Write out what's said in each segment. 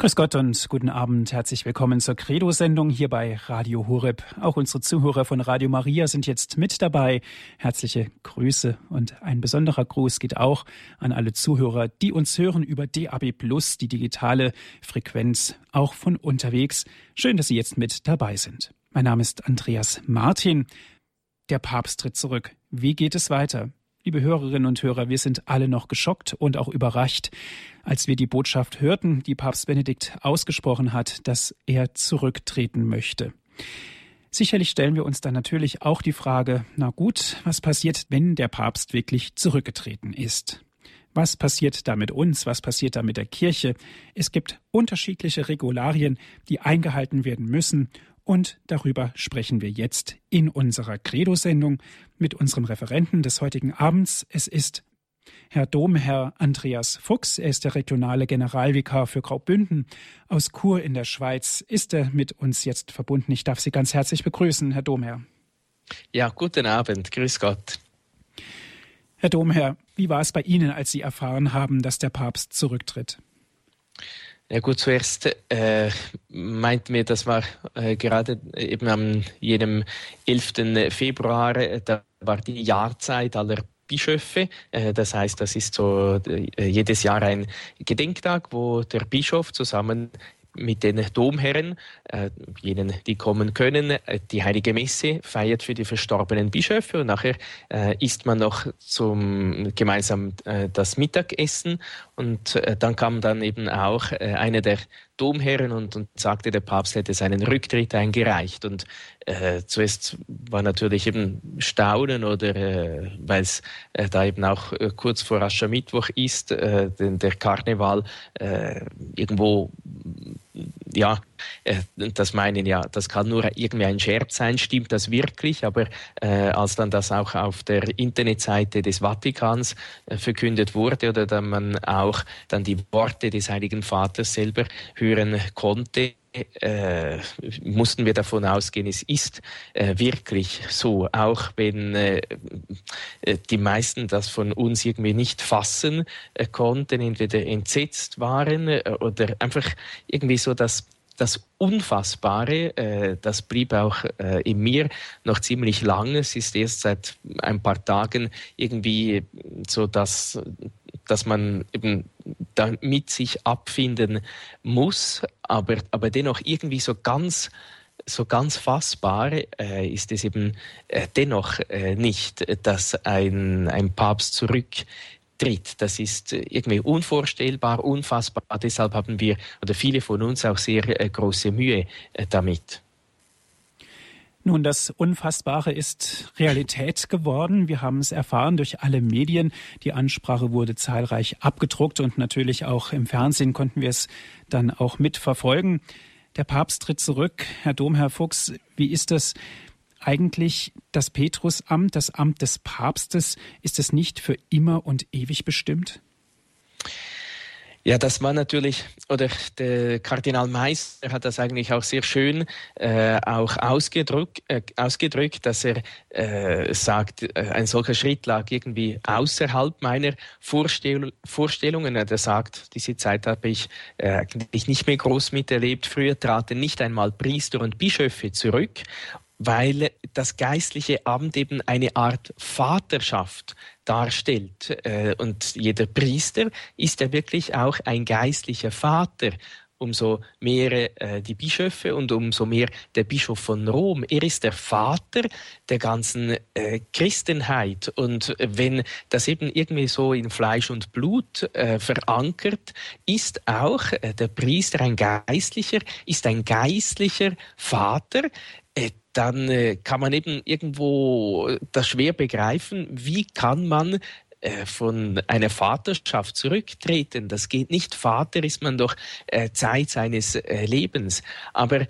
Grüß Gott und guten Abend. Herzlich willkommen zur Credo-Sendung hier bei Radio Horeb. Auch unsere Zuhörer von Radio Maria sind jetzt mit dabei. Herzliche Grüße und ein besonderer Gruß geht auch an alle Zuhörer, die uns hören über DAB Plus, die digitale Frequenz, auch von unterwegs. Schön, dass Sie jetzt mit dabei sind. Mein Name ist Andreas Martin. Der Papst tritt zurück. Wie geht es weiter? Liebe Hörerinnen und Hörer, wir sind alle noch geschockt und auch überrascht, als wir die Botschaft hörten, die Papst Benedikt ausgesprochen hat, dass er zurücktreten möchte. Sicherlich stellen wir uns dann natürlich auch die Frage, na gut, was passiert, wenn der Papst wirklich zurückgetreten ist? Was passiert da mit uns? Was passiert da mit der Kirche? Es gibt unterschiedliche Regularien, die eingehalten werden müssen und darüber sprechen wir jetzt in unserer Credo-Sendung mit unserem Referenten des heutigen Abends. Es ist Herr Domherr Andreas Fuchs. Er ist der regionale Generalvikar für Graubünden aus Chur in der Schweiz. Ist er mit uns jetzt verbunden? Ich darf Sie ganz herzlich begrüßen, Herr Domherr. Ja, guten Abend. Grüß Gott. Herr Domherr, wie war es bei Ihnen, als Sie erfahren haben, dass der Papst zurücktritt? Ja gut, zuerst äh, meint mir, das war äh, gerade eben am jenem 11. Februar, äh, da war die Jahrzeit aller Bischöfe. Äh, das heißt, das ist so äh, jedes Jahr ein Gedenktag, wo der Bischof zusammen mit den Domherren, äh, jenen, die kommen können, äh, die Heilige Messe feiert für die verstorbenen Bischöfe und nachher äh, isst man noch zum gemeinsam äh, das Mittagessen. Und äh, dann kam dann eben auch äh, einer der Domherren und, und sagte, der Papst hätte seinen Rücktritt eingereicht. Und äh, zuerst war natürlich eben Staunen oder äh, weil es äh, da eben auch äh, kurz vor Aschermittwoch ist, äh, den, der Karneval äh, irgendwo ja, äh, das meinen ja, das kann nur irgendwie ein Scherz sein, stimmt das wirklich? Aber äh, als dann das auch auf der Internetseite des Vatikans äh, verkündet wurde oder dann man auch dann die Worte des Heiligen Vaters selber hören konnte, äh, mussten wir davon ausgehen, es ist äh, wirklich so, auch wenn äh, äh die meisten das von uns irgendwie nicht fassen äh, konnten, entweder entsetzt waren äh, oder einfach irgendwie so das das Unfassbare, äh, das blieb auch äh, in mir noch ziemlich lange. Es ist erst seit ein paar Tagen irgendwie so, dass, dass man eben damit sich abfinden muss, aber, aber dennoch irgendwie so ganz so ganz fassbar äh, ist es eben äh, dennoch äh, nicht, dass ein, ein Papst zurück tritt. Das ist irgendwie unvorstellbar, unfassbar. Deshalb haben wir oder viele von uns auch sehr äh, große Mühe äh, damit. Nun, das Unfassbare ist Realität geworden. Wir haben es erfahren durch alle Medien. Die Ansprache wurde zahlreich abgedruckt und natürlich auch im Fernsehen konnten wir es dann auch mitverfolgen. Der Papst tritt zurück. Herr Domherr Fuchs, wie ist das? eigentlich das Petrusamt, das Amt des Papstes, ist es nicht für immer und ewig bestimmt? Ja, das war natürlich, oder der Kardinal Meister hat das eigentlich auch sehr schön äh, auch ausgedrückt, äh, ausgedrückt, dass er äh, sagt, äh, ein solcher Schritt lag irgendwie außerhalb meiner Vorstell Vorstellungen. Er sagt, diese Zeit habe ich äh, eigentlich nicht mehr groß miterlebt. Früher traten nicht einmal Priester und Bischöfe zurück weil das geistliche Amt eben eine Art Vaterschaft darstellt. Äh, und jeder Priester ist ja wirklich auch ein geistlicher Vater umso mehr äh, die Bischöfe und umso mehr der Bischof von Rom. Er ist der Vater der ganzen äh, Christenheit. Und wenn das eben irgendwie so in Fleisch und Blut verankert, ist auch der Priester ein Geistlicher, ist ein geistlicher Vater, dann äh, kann man eben irgendwo das schwer begreifen, wie kann man äh, von einer Vaterschaft zurücktreten. Das geht nicht. Vater ist man doch äh, Zeit seines äh, Lebens. Aber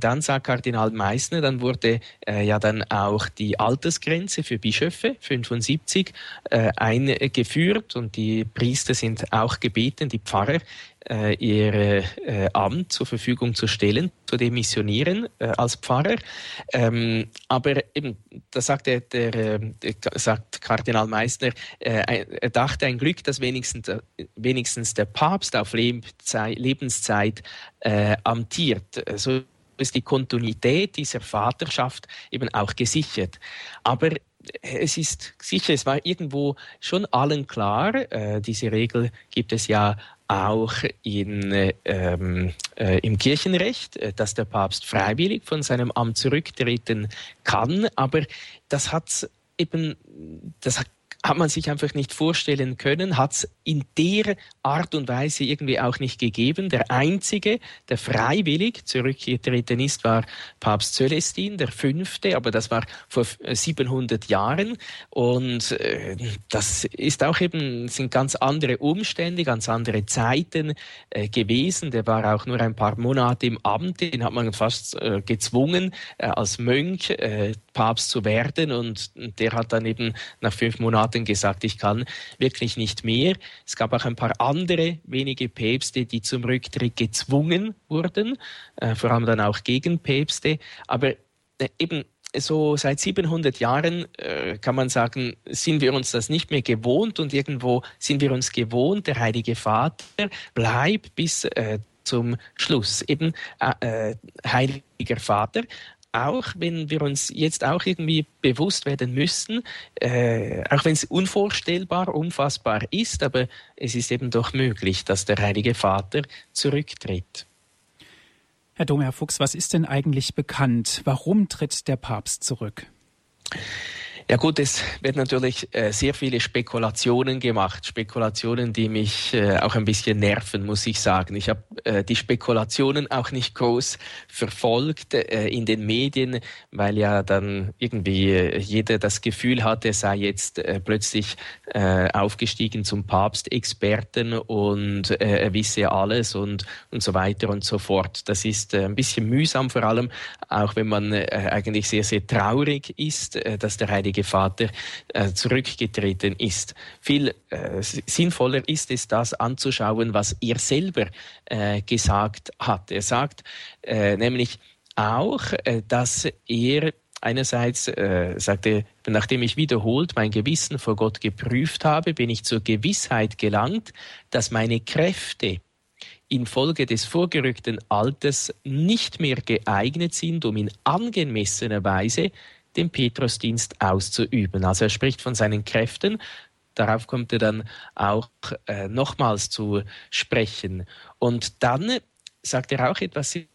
dann sagt Kardinal Meissner, dann wurde ja dann auch die Altersgrenze für Bischöfe 75 äh, eingeführt und die Priester sind auch gebeten, die Pfarrer äh, ihr äh, Amt zur Verfügung zu stellen, zu demissionieren äh, als Pfarrer. Ähm, aber eben, da sagt, der, der, äh, sagt Kardinal Meissner, äh, er dachte ein Glück, dass wenigstens, wenigstens der Papst auf Lebenszeit, Lebenszeit äh, amtiert. So ist die Kontinuität dieser Vaterschaft eben auch gesichert. Aber es ist sicher, es war irgendwo schon allen klar, äh, diese Regel gibt es ja auch in, ähm, äh, im Kirchenrecht, äh, dass der Papst freiwillig von seinem Amt zurücktreten kann, aber das hat eben, das hat man sich einfach nicht vorstellen können, hat es in der Art und Weise irgendwie auch nicht gegeben. Der einzige, der freiwillig zurückgetreten ist, war Papst Celestin, der fünfte, aber das war vor 700 Jahren. Und äh, das ist auch eben, sind ganz andere Umstände, ganz andere Zeiten äh, gewesen. Der war auch nur ein paar Monate im Amt, den hat man fast äh, gezwungen, äh, als Mönch äh, Papst zu werden. Und der hat dann eben nach fünf Monaten gesagt, ich kann wirklich nicht mehr. Es gab auch ein paar andere wenige Päpste, die zum Rücktritt gezwungen wurden, äh, vor allem dann auch Gegenpäpste. Aber äh, eben so seit 700 Jahren äh, kann man sagen, sind wir uns das nicht mehr gewohnt und irgendwo sind wir uns gewohnt, der Heilige Vater bleibt bis äh, zum Schluss eben äh, äh Heiliger Vater auch wenn wir uns jetzt auch irgendwie bewusst werden müssen, äh, auch wenn es unvorstellbar, unfassbar ist, aber es ist eben doch möglich, dass der Heilige Vater zurücktritt. Herr Dom, Herr Fuchs, was ist denn eigentlich bekannt? Warum tritt der Papst zurück? Ja gut, es werden natürlich äh, sehr viele Spekulationen gemacht, Spekulationen, die mich äh, auch ein bisschen nerven, muss ich sagen. Ich habe äh, die Spekulationen auch nicht groß verfolgt in den Medien, weil ja dann irgendwie jeder das Gefühl hatte, er sei jetzt plötzlich aufgestiegen zum Papstexperten und er wisse alles und, und so weiter und so fort. Das ist ein bisschen mühsam, vor allem auch wenn man eigentlich sehr, sehr traurig ist, dass der Heilige Heilige Vater äh, zurückgetreten ist. Viel äh, sinnvoller ist es, das anzuschauen, was er selber äh, gesagt hat. Er sagt äh, nämlich auch, äh, dass er Einerseits äh, sagte, nachdem ich wiederholt mein Gewissen vor Gott geprüft habe, bin ich zur Gewissheit gelangt, dass meine Kräfte infolge des vorgerückten Alters nicht mehr geeignet sind, um in angemessener Weise den Petrusdienst auszuüben. Also er spricht von seinen Kräften. Darauf kommt er dann auch äh, nochmals zu sprechen. Und dann sagt er auch etwas sehr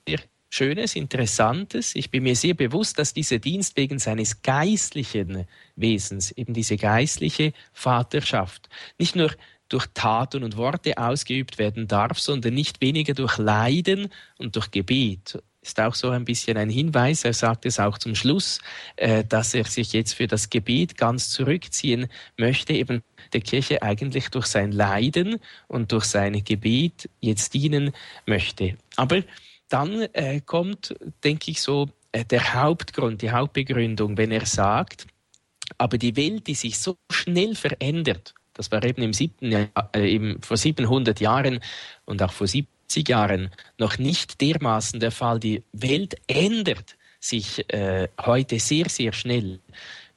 Schönes, Interessantes. Ich bin mir sehr bewusst, dass dieser Dienst wegen seines geistlichen Wesens, eben diese geistliche Vaterschaft, nicht nur durch Taten und Worte ausgeübt werden darf, sondern nicht weniger durch Leiden und durch Gebet ist auch so ein bisschen ein Hinweis. Er sagt es auch zum Schluss, äh, dass er sich jetzt für das Gebet ganz zurückziehen möchte, eben der Kirche eigentlich durch sein Leiden und durch sein Gebet jetzt dienen möchte. Aber dann äh, kommt, denke ich, so äh, der Hauptgrund, die Hauptbegründung, wenn er sagt, aber die Welt, die sich so schnell verändert, das war eben im siebten, äh, eben vor 700 Jahren und auch vor 70 Jahren noch nicht dermaßen der Fall. Die Welt ändert sich äh, heute sehr, sehr schnell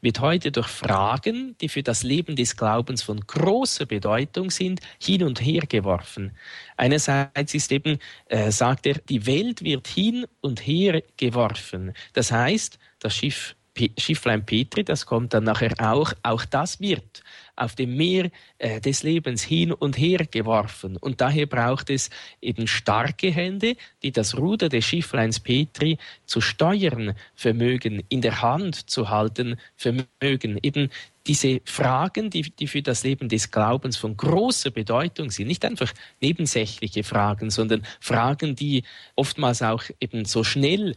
wird heute durch Fragen, die für das Leben des Glaubens von großer Bedeutung sind, hin und her geworfen. Einerseits ist eben, äh, sagt er, die Welt wird hin und her geworfen. Das heißt, das Schiff Schifflein Petri, das kommt dann nachher auch, auch das wird auf dem Meer äh, des Lebens hin und her geworfen. Und daher braucht es eben starke Hände, die das Ruder des Schiffleins Petri zu steuern vermögen, in der Hand zu halten vermögen. Eben diese Fragen, die, die für das Leben des Glaubens von großer Bedeutung sind, nicht einfach nebensächliche Fragen, sondern Fragen, die oftmals auch eben so schnell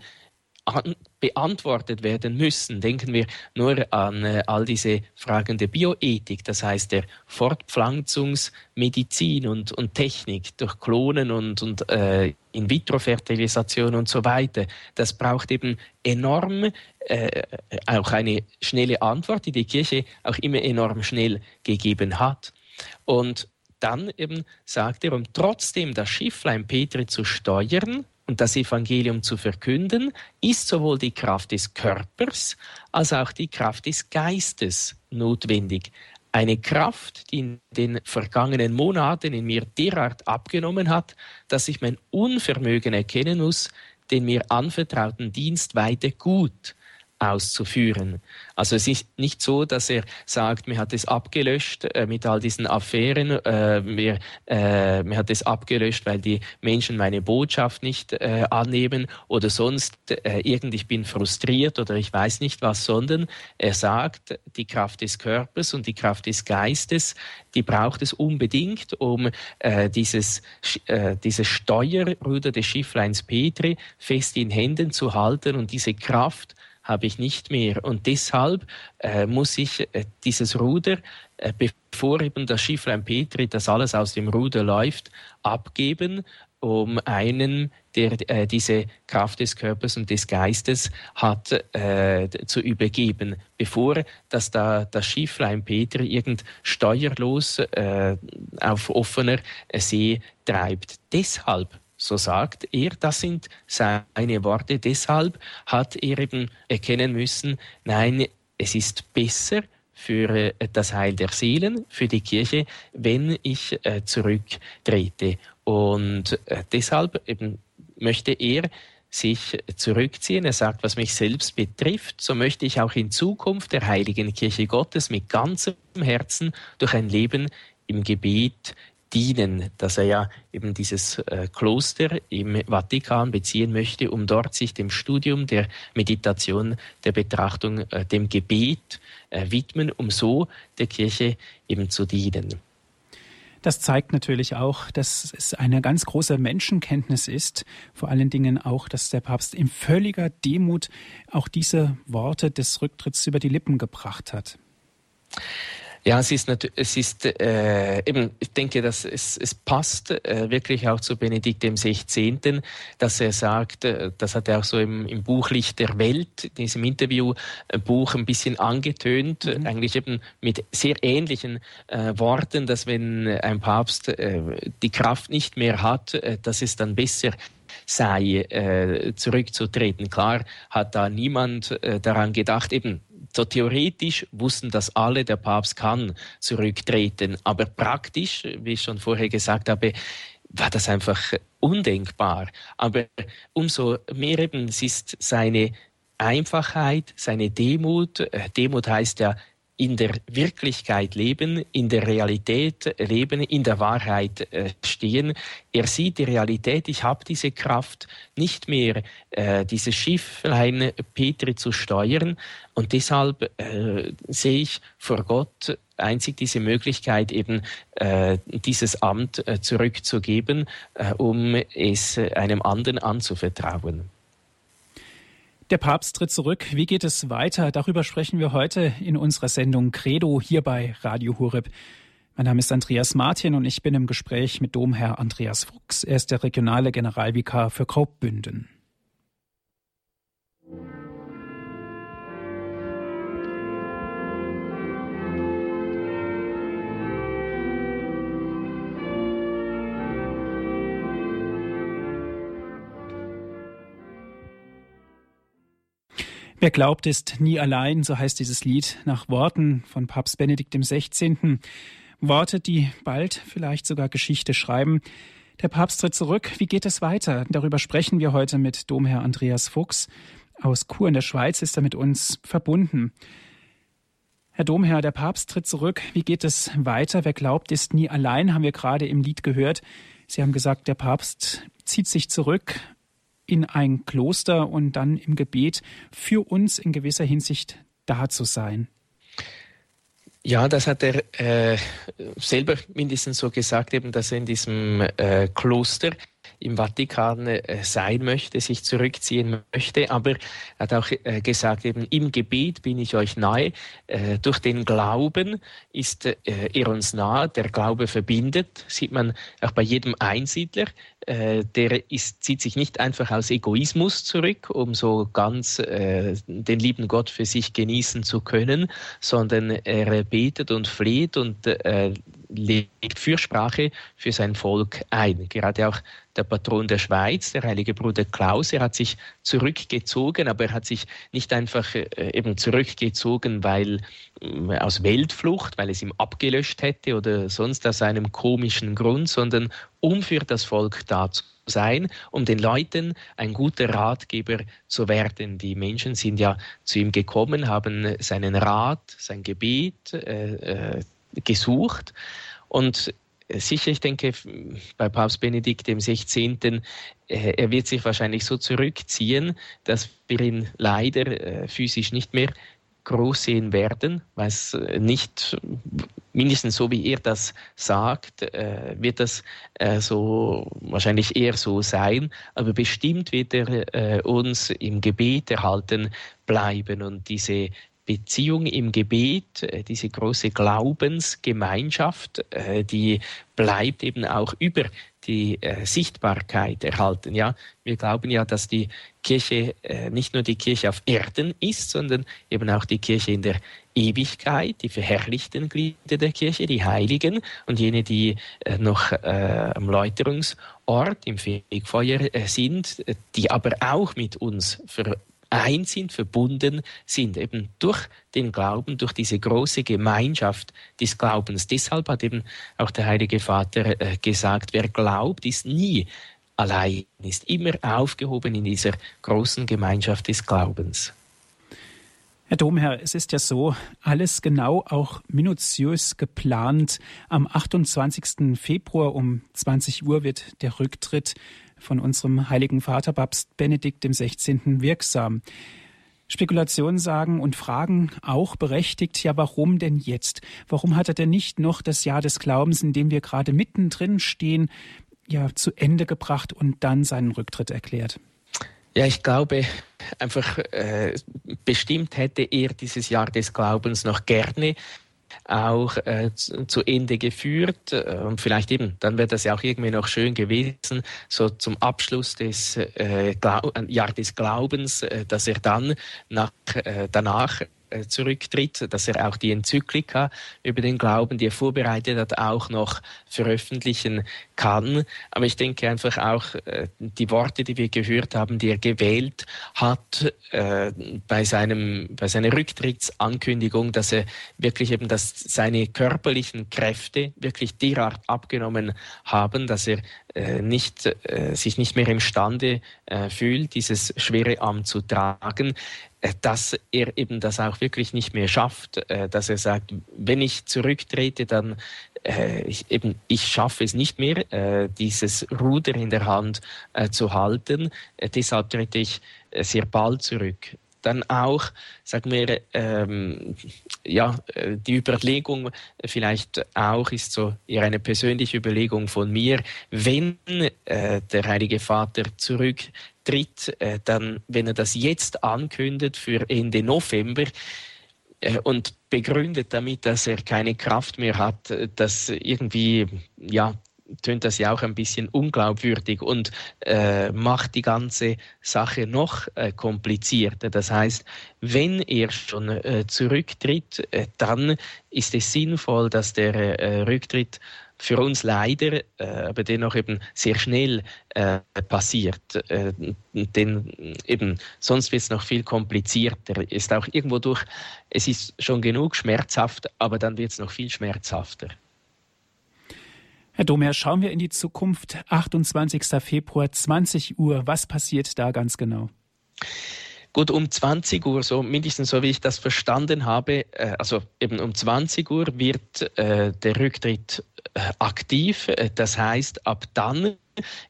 beantwortet werden müssen. Denken wir nur an äh, all diese Fragen der Bioethik, das heißt der Fortpflanzungsmedizin und, und Technik durch Klonen und, und äh, In-vitro-Fertilisation und so weiter. Das braucht eben enorm äh, auch eine schnelle Antwort, die die Kirche auch immer enorm schnell gegeben hat. Und dann eben sagt er, um trotzdem das Schifflein Petri zu steuern und das Evangelium zu verkünden, ist sowohl die Kraft des Körpers als auch die Kraft des Geistes notwendig. Eine Kraft, die in den vergangenen Monaten in mir derart abgenommen hat, dass ich mein Unvermögen erkennen muss, den mir anvertrauten Dienst weiter gut auszuführen. Also es ist nicht so, dass er sagt, mir hat es abgelöscht äh, mit all diesen Affären, äh, mir, äh, mir hat es abgelöscht, weil die Menschen meine Botschaft nicht äh, annehmen oder sonst äh, irgend ich bin frustriert oder ich weiß nicht was, sondern er sagt, die Kraft des Körpers und die Kraft des Geistes, die braucht es unbedingt, um äh, dieses, äh, dieses Steuerruder des Schiffleins Petri fest in Händen zu halten und diese Kraft habe ich nicht mehr. Und deshalb äh, muss ich äh, dieses Ruder, äh, bevor eben das Schifflein Petri, das alles aus dem Ruder läuft, abgeben, um einen, der äh, diese Kraft des Körpers und des Geistes hat, äh, zu übergeben, bevor dass da das Schifflein Petri irgend steuerlos äh, auf offener See treibt. Deshalb so sagt er, das sind seine Worte. Deshalb hat er eben erkennen müssen, nein, es ist besser für äh, das Heil der Seelen, für die Kirche, wenn ich äh, zurücktrete. Und äh, deshalb eben möchte er sich zurückziehen. Er sagt, was mich selbst betrifft, so möchte ich auch in Zukunft der heiligen Kirche Gottes mit ganzem Herzen durch ein Leben im Gebet, dienen, dass er ja eben dieses äh, Kloster im Vatikan beziehen möchte, um dort sich dem Studium der Meditation, der Betrachtung, äh, dem Gebet äh, widmen, um so der Kirche eben zu dienen. Das zeigt natürlich auch, dass es eine ganz große Menschenkenntnis ist, vor allen Dingen auch, dass der Papst in völliger Demut auch diese Worte des Rücktritts über die Lippen gebracht hat. Ja, es ist, es ist äh, eben, ich denke, dass es, es passt äh, wirklich auch zu Benedikt dem 16., dass er sagt, äh, das hat er auch so im, im Buch Licht der Welt, in diesem Interviewbuch ein bisschen angetönt, mhm. eigentlich eben mit sehr ähnlichen äh, Worten, dass wenn ein Papst äh, die Kraft nicht mehr hat, äh, dass es dann besser sei, äh, zurückzutreten. Klar hat da niemand äh, daran gedacht, eben so theoretisch wussten das alle, der Papst kann zurücktreten, aber praktisch, wie ich schon vorher gesagt habe, war das einfach undenkbar. Aber umso mehr eben, es ist seine Einfachheit, seine Demut. Äh, Demut heißt ja in der Wirklichkeit leben, in der Realität leben, in der Wahrheit äh, stehen. Er sieht die Realität, ich habe diese Kraft nicht mehr, äh, dieses Schifflein Petri zu steuern. Und deshalb äh, sehe ich vor Gott einzig diese Möglichkeit, eben äh, dieses Amt äh, zurückzugeben, äh, um es einem anderen anzuvertrauen. Der Papst tritt zurück. Wie geht es weiter? Darüber sprechen wir heute in unserer Sendung Credo hier bei Radio Horeb. Mein Name ist Andreas Martin und ich bin im Gespräch mit Domherr Andreas Fuchs. Er ist der regionale Generalvikar für Graubünden. Wer glaubt, ist nie allein, so heißt dieses Lied nach Worten von Papst Benedikt XVI. Worte, die bald vielleicht sogar Geschichte schreiben. Der Papst tritt zurück. Wie geht es weiter? Darüber sprechen wir heute mit Domherr Andreas Fuchs aus Chur in der Schweiz ist er mit uns verbunden. Herr Domherr, der Papst tritt zurück. Wie geht es weiter? Wer glaubt, ist nie allein, haben wir gerade im Lied gehört. Sie haben gesagt, der Papst zieht sich zurück in ein Kloster und dann im Gebet für uns in gewisser Hinsicht da zu sein. Ja, das hat er äh, selber mindestens so gesagt, eben, dass er in diesem äh, Kloster im Vatikan äh, sein möchte, sich zurückziehen möchte. Aber er hat auch äh, gesagt, eben im Gebet bin ich euch nahe. Äh, durch den Glauben ist er uns nahe. Der Glaube verbindet, sieht man auch bei jedem Einsiedler. Der ist, zieht sich nicht einfach aus Egoismus zurück, um so ganz den lieben Gott für sich genießen zu können, sondern er betet und fleht und legt Fürsprache für sein Volk ein. Gerade auch der Patron der Schweiz, der heilige Bruder Klaus, er hat sich zurückgezogen, aber er hat sich nicht einfach äh, eben zurückgezogen, weil äh, aus Weltflucht, weil es ihm abgelöscht hätte oder sonst aus einem komischen Grund, sondern um für das Volk da zu sein, um den Leuten ein guter Ratgeber zu werden. Die Menschen sind ja zu ihm gekommen, haben seinen Rat, sein Gebet äh, äh, gesucht und sicher, ich denke, bei Papst Benedikt 16. Äh, er wird sich wahrscheinlich so zurückziehen, dass wir ihn leider äh, physisch nicht mehr groß sehen werden, weil es äh, nicht, mindestens so wie er das sagt, wird das so wahrscheinlich eher so sein, aber bestimmt wird er uns im Gebet erhalten bleiben und diese Beziehung im Gebet, äh, diese große Glaubensgemeinschaft, äh, die bleibt eben auch über die äh, Sichtbarkeit erhalten. Ja, wir glauben ja, dass die Kirche nicht nur die Kirche auf Erden ist, sondern eben auch die Kirche in der Ewigkeit, die verherrlichten Glieder der Kirche, die Heiligen und jene, die noch am Läuterungsort im Fegfeuer sind, die aber auch mit uns ver eins sind, verbunden sind, eben durch den Glauben, durch diese große Gemeinschaft des Glaubens. Deshalb hat eben auch der Heilige Vater äh, gesagt, wer glaubt, ist nie allein, ist immer aufgehoben in dieser großen Gemeinschaft des Glaubens. Herr Domherr, es ist ja so, alles genau auch minutiös geplant. Am 28. Februar um 20 Uhr wird der Rücktritt von unserem heiligen Vater Papst Benedikt XVI. wirksam. Spekulationen sagen und fragen auch berechtigt, ja, warum denn jetzt? Warum hat er denn nicht noch das Jahr des Glaubens, in dem wir gerade mittendrin stehen, ja, zu Ende gebracht und dann seinen Rücktritt erklärt? Ja, ich glaube einfach, äh, bestimmt hätte er dieses Jahr des Glaubens noch gerne auch äh, zu, Ende geführt. Und vielleicht eben, dann wäre das ja auch irgendwie noch schön gewesen, so zum Abschluss des äh, Glau Jahr des Glaubens, äh, dass er dann nach, äh, danach zurücktritt, dass er auch die Enzyklika über den Glauben, die er vorbereitet hat, auch noch veröffentlichen kann. Aber ich denke einfach auch äh, die Worte, die wir gehört haben, die er gewählt hat äh, bei seinem bei seiner Rücktrittsankündigung, dass er wirklich eben, dass seine körperlichen Kräfte wirklich derart abgenommen haben, dass er nicht, sich nicht mehr imstande fühlt, dieses schwere Amt zu tragen. Äh, dass er eben das auch wirklich nicht mehr schafft, äh, dass er sagt, wenn ich zurücktrete, dann äh, ich, eben ich schaffe es nicht mehr, dieses Ruder in der Hand zu halten. deshalb trete ich sehr bald zurück dann auch, sagen wir, ähm, ja, die Überlegung vielleicht auch ist so eher eine persönliche Überlegung von mir, wenn der Heilige Vater zurücktritt, äh, dann, wenn er das jetzt ankündigt für Ende November, äh, und begründet damit, dass er keine Kraft mehr hat, äh, dass irgendwie ja tönt das ja auch ein bisschen unglaubwürdig und äh, macht die ganze Sache noch äh, komplizierter. Das heißt, wenn er schon äh, zurücktritt, äh, dann ist es sinnvoll, dass der Rücktritt für uns leider, äh, aber dennoch eben sehr schnell äh, passiert. Äh, denn eben sonst wird es noch viel komplizierter. Ist auch irgendwo durch, es ist schon genug schmerzhaft, aber dann wird es noch viel schmerzhafter. Herr Domherr, schauen wir in die Zukunft. 28. Februar, 20 Uhr. Was passiert da ganz genau? Gut, um 20 Uhr, so mindestens so wie ich das verstanden habe, äh, also eben um 20 Uhr wird äh, der Rücktritt äh, aktiv. Äh, das heißt, ab dann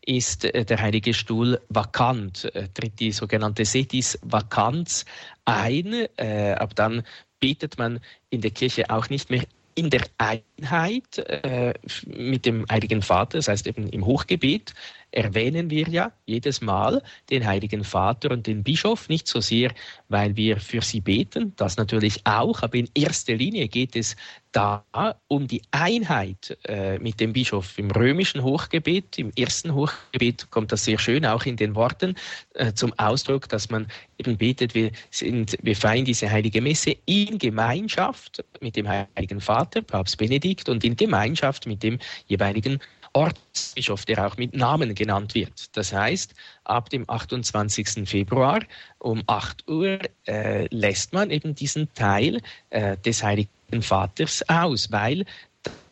ist äh, der Heilige Stuhl vakant, äh, tritt die sogenannte Setis-Vakanz ein. ab dann betet man in der Kirche auch nicht mehr in der Einheit äh, mit dem Heiligen Vater, das heißt eben im Hochgebet. Erwähnen wir ja jedes Mal den Heiligen Vater und den Bischof, nicht so sehr, weil wir für sie beten, das natürlich auch, aber in erster Linie geht es da um die Einheit äh, mit dem Bischof. Im römischen Hochgebet, im ersten Hochgebet kommt das sehr schön auch in den Worten äh, zum Ausdruck, dass man eben betet, wir, sind, wir feiern diese heilige Messe in Gemeinschaft mit dem Heiligen Vater, Papst Benedikt, und in Gemeinschaft mit dem jeweiligen Ortsbischof, der auch mit Namen genannt wird. Das heißt, ab dem 28. Februar um 8 Uhr äh, lässt man eben diesen Teil äh, des Heiligen Vaters aus, weil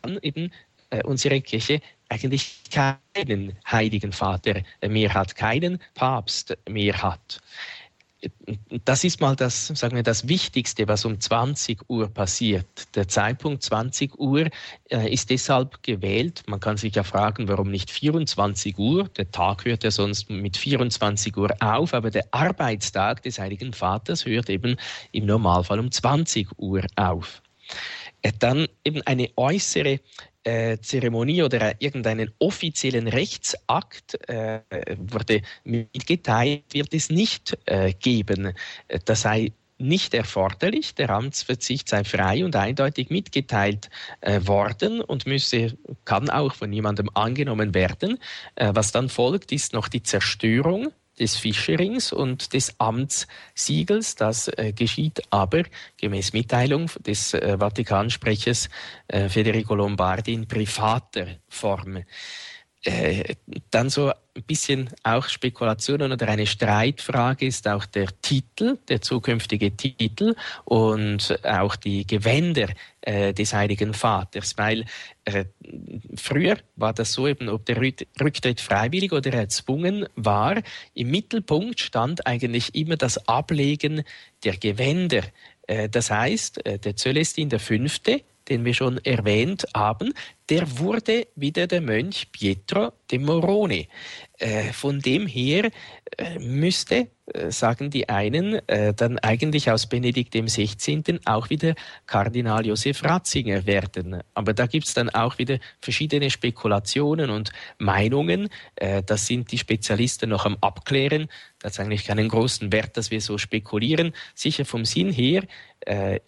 dann eben äh, unsere Kirche eigentlich keinen Heiligen Vater mehr hat, keinen Papst mehr hat das ist mal das, sagen wir, das Wichtigste, was um 20 Uhr passiert. Der Zeitpunkt 20 Uhr äh, ist deshalb gewählt. Man kann sich ja fragen, warum nicht 24 Uhr? Der Tag hört ja sonst mit 24 Uhr auf, aber der Arbeitstag des Heiligen Vaters hört eben im Normalfall um 20 Uhr auf. Äh, dann eben eine äußere äh, Zeremonie oder irgendeinen offiziellen Rechtsakt äh, wurde mitgeteilt, wird es nicht äh, geben. Das sei nicht erforderlich. Der Amtsverzicht sei frei und eindeutig mitgeteilt äh, worden und müsse, kann auch von niemandem angenommen werden. Äh, was dann folgt, ist noch die Zerstörung des Fischerings und des Amtssiegels. Das äh, geschieht aber gemäß Mitteilung des äh, Vatikansprechers äh, Federico Lombardi in privater Form. Äh, dann so ein bisschen auch Spekulationen oder eine Streitfrage ist auch der Titel, der zukünftige Titel und auch die Gewänder äh, des Heiligen Vaters, weil äh, früher war das so eben, ob der Rücktritt freiwillig oder erzwungen war, im Mittelpunkt stand eigentlich immer das Ablegen der Gewänder. Äh, das heißt, äh, der Zölestin der Fünfte den wir schon erwähnt haben, der wurde wieder der Mönch Pietro de Morone. Äh, von dem her äh, müsste, äh, sagen die einen, äh, dann eigentlich aus Benedikt XVI. auch wieder Kardinal Josef Ratzinger werden. Aber da gibt es dann auch wieder verschiedene Spekulationen und Meinungen. Äh, das sind die Spezialisten noch am Abklären. Das hat eigentlich keinen großen Wert, dass wir so spekulieren. Sicher vom Sinn her äh,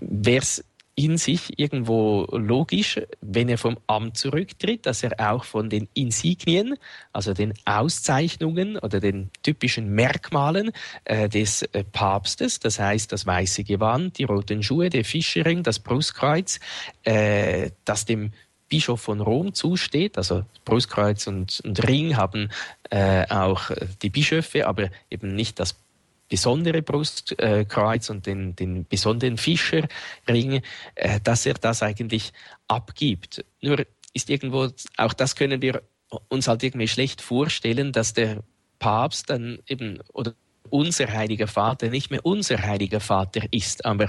wäre es in sich irgendwo logisch, wenn er vom Amt zurücktritt, dass er auch von den Insignien, also den Auszeichnungen oder den typischen Merkmalen äh, des äh, Papstes, das heißt das weiße Gewand, die roten Schuhe, der Fischering, das Brustkreuz, äh, das dem Bischof von Rom zusteht. Also Brustkreuz und, und Ring haben äh, auch die Bischöfe, aber eben nicht das besondere Brustkreuz und den, den besonderen Fischerring, äh, dass er das eigentlich abgibt. Nur ist irgendwo, auch das können wir uns halt irgendwie schlecht vorstellen, dass der Papst dann eben oder unser heiliger Vater nicht mehr unser heiliger Vater ist. Aber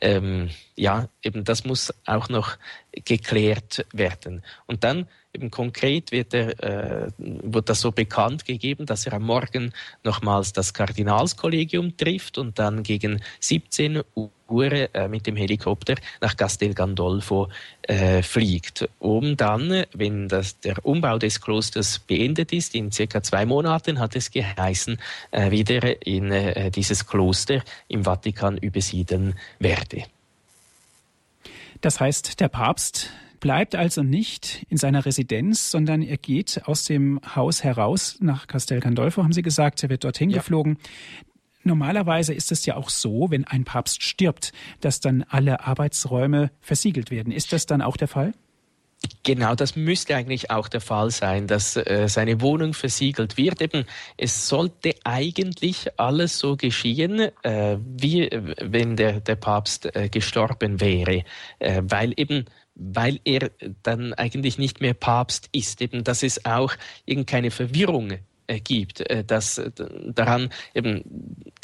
ähm, ja, eben das muss auch noch geklärt werden. Und dann eben konkret wird, er, äh, wird das so bekannt gegeben, dass er am Morgen nochmals das Kardinalskollegium trifft und dann gegen 17 Uhr äh, mit dem Helikopter nach Castel Gandolfo äh, fliegt, um dann, wenn das, der Umbau des Klosters beendet ist, in circa zwei Monaten hat es geheißen, äh, wieder in äh, dieses Kloster im Vatikan übersiedeln werde. Das heißt, der Papst bleibt also nicht in seiner Residenz, sondern er geht aus dem Haus heraus nach Castel Gandolfo, haben Sie gesagt. Er wird dorthin ja. geflogen. Normalerweise ist es ja auch so, wenn ein Papst stirbt, dass dann alle Arbeitsräume versiegelt werden. Ist das dann auch der Fall? Genau, das müsste eigentlich auch der Fall sein, dass äh, seine Wohnung versiegelt wird. Eben, es sollte eigentlich alles so geschehen, äh, wie äh, wenn der, der Papst äh, gestorben wäre, äh, weil eben weil er dann eigentlich nicht mehr Papst ist, eben, dass es auch irgendeine Verwirrung äh, gibt. Äh, dass äh, daran eben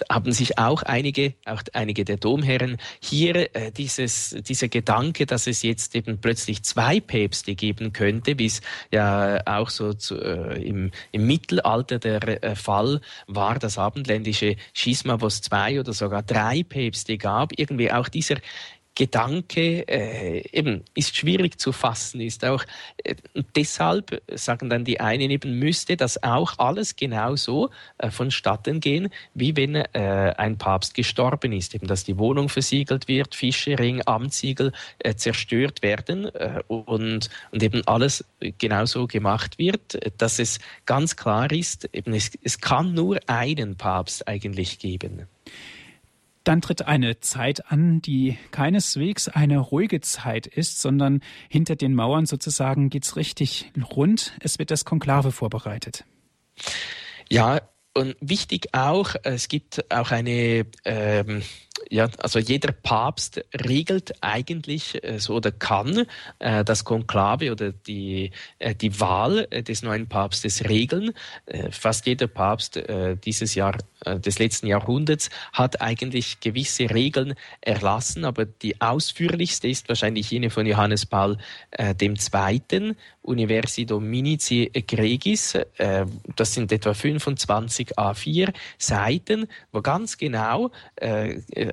haben sich auch einige, auch einige der Domherren hier dieses, dieser Gedanke, dass es jetzt eben plötzlich zwei Päpste geben könnte, wie es ja auch so zu, im, im Mittelalter der Fall war, das abendländische Schisma, wo es zwei oder sogar drei Päpste gab, irgendwie auch dieser Gedanke äh, eben ist schwierig zu fassen, ist auch äh, deshalb sagen dann die einen eben müsste das auch alles genauso äh, vonstatten gehen, wie wenn äh, ein Papst gestorben ist, eben dass die Wohnung versiegelt wird, Fische, Ring, äh, zerstört werden äh, und und eben alles genauso gemacht wird, dass es ganz klar ist, eben es, es kann nur einen Papst eigentlich geben. Dann tritt eine Zeit an, die keineswegs eine ruhige Zeit ist, sondern hinter den Mauern sozusagen geht's richtig rund. Es wird das Konklave vorbereitet. Ja, und wichtig auch, es gibt auch eine ähm, ja, also jeder Papst regelt eigentlich äh, so oder kann äh, das Konklave oder die, äh, die Wahl äh, des neuen Papstes regeln. Äh, fast jeder Papst äh, dieses Jahr, des letzten Jahrhunderts, hat eigentlich gewisse Regeln erlassen, aber die ausführlichste ist wahrscheinlich jene von Johannes Paul II. Universi Dominici Gregis. das sind etwa 25 A4 Seiten, wo ganz genau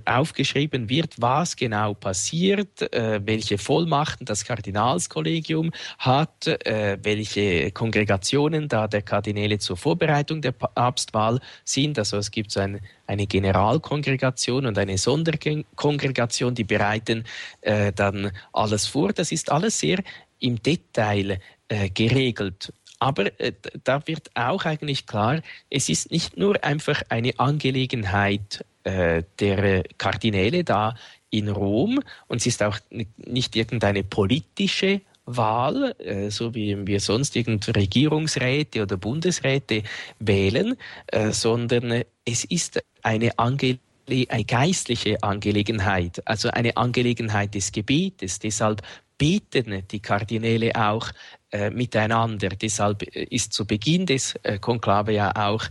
aufgeschrieben wird, was genau passiert, äh, welche Vollmachten das Kardinalskollegium hat, äh, welche Kongregationen da der Kardinäle zur Vorbereitung der Papstwahl sind. Also es gibt so ein, eine Generalkongregation und eine Sonderkongregation, die bereiten äh, dann alles vor. Das ist alles sehr im Detail äh, geregelt. Aber äh, da wird auch eigentlich klar, es ist nicht nur einfach eine Angelegenheit äh, der Kardinäle da in Rom und es ist auch nicht irgendeine politische Wahl, äh, so wie wir sonst irgendeine Regierungsräte oder Bundesräte wählen, äh, sondern es ist eine Angelegenheit eine geistliche Angelegenheit, also eine Angelegenheit des Gebetes. Deshalb beten die Kardinäle auch äh, miteinander. Deshalb ist zu Beginn des äh, Konklave ja auch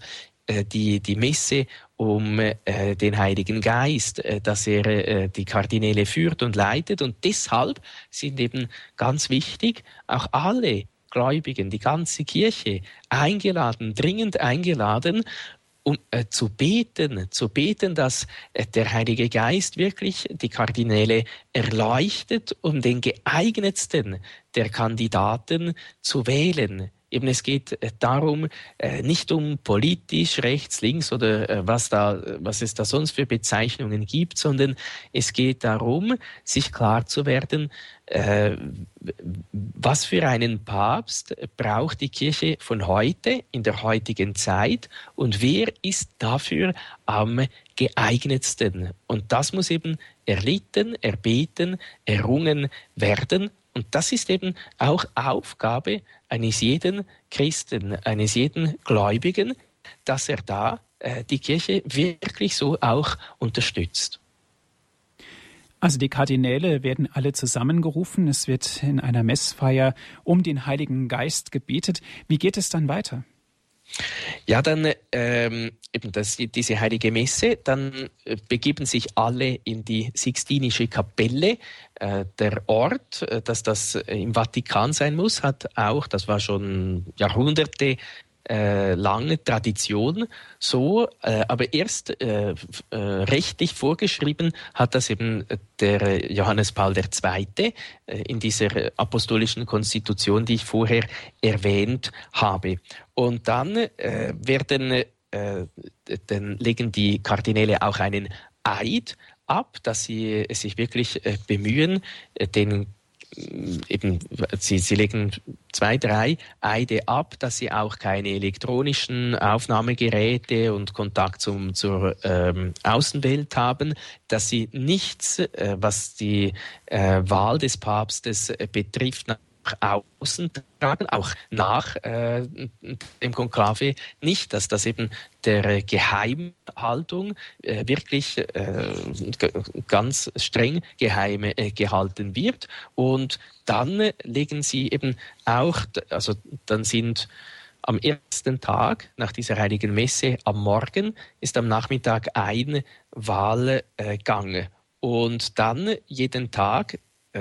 äh, die, die Messe um äh, den Heiligen Geist, äh, dass er äh, die Kardinäle führt und leitet. Und deshalb sind eben ganz wichtig auch alle Gläubigen, die ganze Kirche eingeladen, dringend eingeladen, um äh, zu beten, zu beten, dass äh, der Heilige Geist wirklich die Kardinäle erleuchtet, um den geeignetsten der Kandidaten zu wählen. Eben es geht äh, darum, äh, nicht um politisch, rechts, links oder äh, was da, was es da sonst für Bezeichnungen gibt, sondern es geht darum, sich klar zu werden, was für einen Papst braucht die Kirche von heute, in der heutigen Zeit und wer ist dafür am geeignetsten. Und das muss eben erlitten, erbeten, errungen werden und das ist eben auch Aufgabe eines jeden Christen, eines jeden Gläubigen, dass er da äh, die Kirche wirklich so auch unterstützt. Also die Kardinäle werden alle zusammengerufen. Es wird in einer Messfeier um den Heiligen Geist gebetet. Wie geht es dann weiter? Ja, dann ähm, eben das, diese heilige Messe, dann äh, begeben sich alle in die Sixtinische Kapelle. Äh, der Ort, äh, dass das im Vatikan sein muss, hat auch, das war schon Jahrhunderte äh, lange Tradition so, äh, aber erst äh, äh, rechtlich vorgeschrieben hat das eben der Johannes Paul II. Äh, in dieser apostolischen Konstitution, die ich vorher erwähnt habe. Und dann äh, werden, dann legen die Kardinäle auch einen Eid ab, dass sie sich wirklich bemühen, den eben, sie, sie legen zwei, drei Eide ab, dass sie auch keine elektronischen Aufnahmegeräte und Kontakt zum, zur ähm, Außenwelt haben, dass sie nichts, äh, was die äh, Wahl des Papstes äh, betrifft, außen tragen, auch nach äh, dem Konklave nicht, dass das eben der Geheimhaltung äh, wirklich äh, ganz streng geheim äh, gehalten wird. Und dann legen sie eben auch, also dann sind am ersten Tag nach dieser heiligen Messe am Morgen ist am Nachmittag ein Wahlgang. Und dann jeden Tag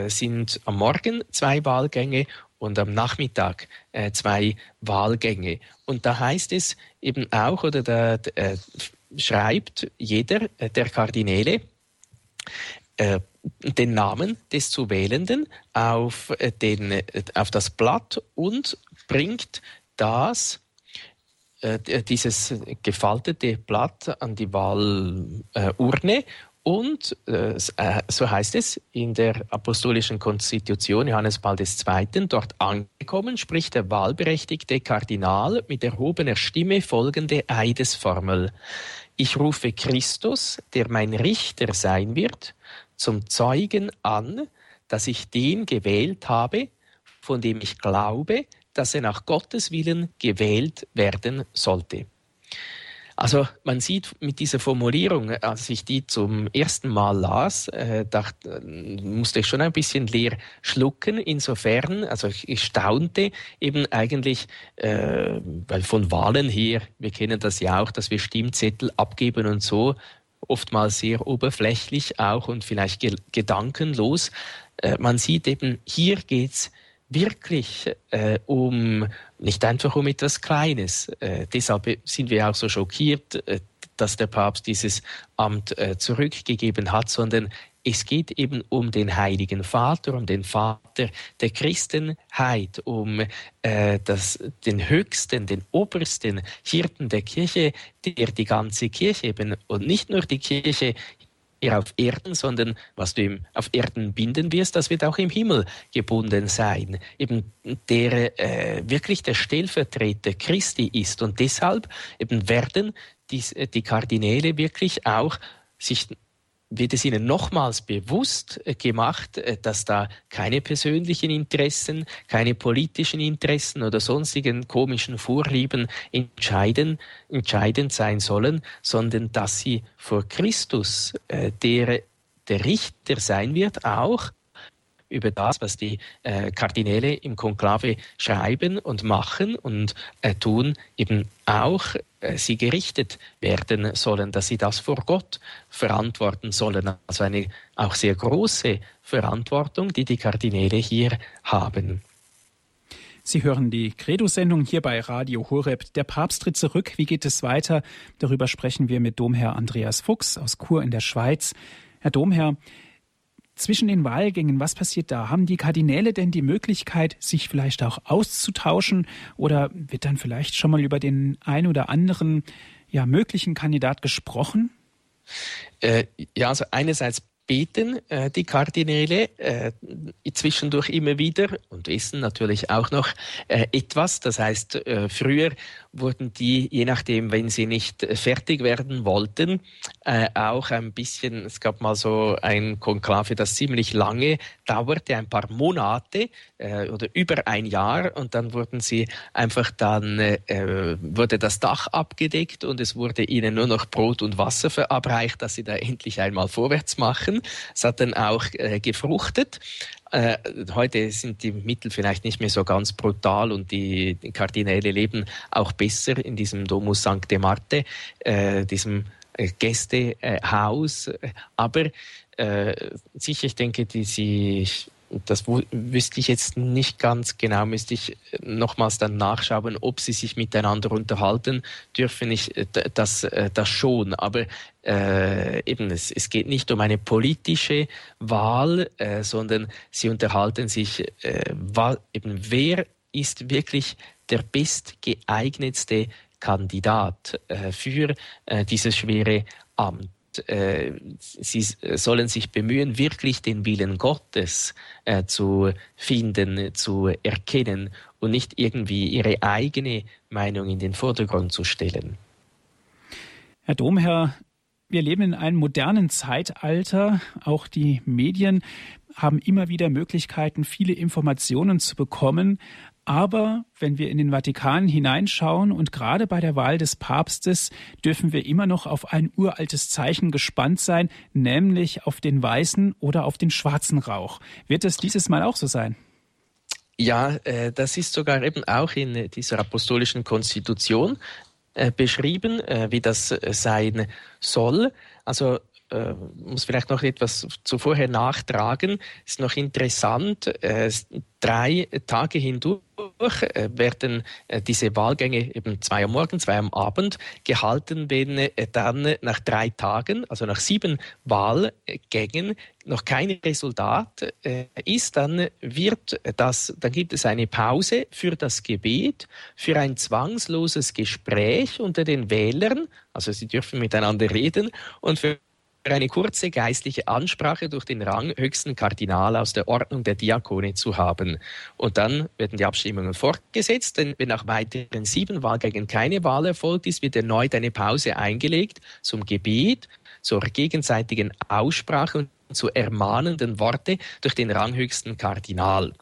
sind am Morgen zwei Wahlgänge und am Nachmittag äh, zwei Wahlgänge. Und da heißt es eben auch, oder da äh, schreibt jeder äh, der Kardinäle, äh, den Namen des zu Wählenden auf, äh, den, äh, auf das Blatt und bringt das, äh, dieses gefaltete Blatt an die Wahlurne und äh, so heißt es in der apostolischen Konstitution Johannes Paul II. Dort angekommen spricht der wahlberechtigte Kardinal mit erhobener Stimme folgende Eidesformel. Ich rufe Christus, der mein Richter sein wird, zum Zeugen an, dass ich den gewählt habe, von dem ich glaube, dass er nach Gottes Willen gewählt werden sollte. Also man sieht mit dieser Formulierung, als ich die zum ersten Mal las, äh, dachte, musste ich schon ein bisschen leer schlucken. Insofern, also ich, ich staunte eben eigentlich, äh, weil von Wahlen her, wir kennen das ja auch, dass wir Stimmzettel abgeben und so, oftmals sehr oberflächlich auch und vielleicht ge gedankenlos. Äh, man sieht eben, hier geht's wirklich äh, um nicht einfach um etwas Kleines. Äh, deshalb sind wir auch so schockiert, äh, dass der Papst dieses Amt äh, zurückgegeben hat, sondern es geht eben um den Heiligen Vater, um den Vater der Christenheit, um äh, das, den höchsten, den obersten Hirten der Kirche, der die ganze Kirche eben und nicht nur die Kirche hier auf Erden, sondern was du ihm auf Erden binden wirst, das wird auch im Himmel gebunden sein. Eben der äh, wirklich der Stellvertreter Christi ist. Und deshalb eben werden die, die Kardinäle wirklich auch sich wird es ihnen nochmals bewusst äh, gemacht, äh, dass da keine persönlichen Interessen, keine politischen Interessen oder sonstigen komischen Vorlieben entscheiden, entscheidend sein sollen, sondern dass sie vor Christus, äh, der der Richter sein wird, auch über das, was die äh, Kardinäle im Konklave schreiben und machen und äh, tun, eben auch äh, sie gerichtet werden sollen, dass sie das vor Gott verantworten sollen. Also eine auch sehr große Verantwortung, die die Kardinäle hier haben. Sie hören die Credo-Sendung hier bei Radio Horeb. Der Papst tritt zurück. Wie geht es weiter? Darüber sprechen wir mit Domherr Andreas Fuchs aus Chur in der Schweiz. Herr Domherr, zwischen den Wahlgängen, was passiert da? Haben die Kardinäle denn die Möglichkeit, sich vielleicht auch auszutauschen oder wird dann vielleicht schon mal über den ein oder anderen ja, möglichen Kandidat gesprochen? Äh, ja, also einerseits beten äh, die Kardinäle äh, zwischendurch immer wieder und wissen natürlich auch noch äh, etwas. Das heißt, äh, früher wurden die, je nachdem, wenn sie nicht fertig werden wollten, äh, auch ein bisschen, es gab mal so ein Konklave, das ziemlich lange dauerte, ein paar Monate äh, oder über ein Jahr und dann wurden sie einfach dann, äh, wurde das Dach abgedeckt und es wurde ihnen nur noch Brot und Wasser verabreicht, dass sie da endlich einmal vorwärts machen. Es hat dann auch äh, gefruchtet. Äh, heute sind die Mittel vielleicht nicht mehr so ganz brutal und die, die Kardinäle leben auch besser in diesem Domus Sancte Marte, äh, diesem äh, Gästehaus. Aber äh, sicher, ich denke, die, sie das wüsste ich jetzt nicht ganz genau, müsste ich nochmals dann nachschauen, ob sie sich miteinander unterhalten dürfen. Ich, äh, das, äh, das schon, aber äh, eben es, es geht nicht um eine politische Wahl, äh, sondern sie unterhalten sich, äh, eben wer ist wirklich der bestgeeignetste Kandidat äh, für äh, dieses schwere Amt äh, sie sollen sich bemühen, wirklich den Willen Gottes äh, zu finden, zu erkennen und nicht irgendwie ihre eigene Meinung in den Vordergrund zu stellen. Herr Domherr, wir leben in einem modernen Zeitalter. Auch die Medien haben immer wieder Möglichkeiten, viele Informationen zu bekommen. Aber wenn wir in den Vatikan hineinschauen und gerade bei der Wahl des Papstes dürfen wir immer noch auf ein uraltes Zeichen gespannt sein, nämlich auf den weißen oder auf den schwarzen Rauch. Wird es dieses Mal auch so sein? Ja, äh, das ist sogar eben auch in dieser apostolischen Konstitution äh, beschrieben, äh, wie das sein soll. Also äh, muss vielleicht noch etwas zuvorher nachtragen. Ist noch interessant. Äh, drei Tage hindurch äh, werden äh, diese Wahlgänge eben zwei am Morgen, zwei am Abend gehalten, wenn äh, dann nach drei Tagen, also nach sieben Wahlgängen, noch kein Resultat ist, dann wird das, dann gibt es eine Pause für das Gebet, für ein zwangsloses Gespräch unter den Wählern, also sie dürfen miteinander reden und für eine kurze geistliche Ansprache durch den ranghöchsten Kardinal aus der Ordnung der Diakone zu haben. Und dann werden die Abstimmungen fortgesetzt, denn wenn nach weiteren sieben Wahlgängen keine Wahl erfolgt ist, wird erneut eine Pause eingelegt zum Gebet, zur gegenseitigen Aussprache und zu ermahnenden Worte durch den ranghöchsten Kardinal.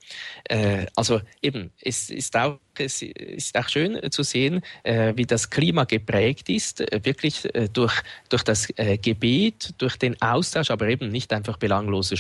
Äh, also eben, es ist auch es ist auch schön zu sehen, äh, wie das Klima geprägt ist, äh, wirklich äh, durch, durch das Gebet, durch den Austausch, aber eben nicht einfach belanglose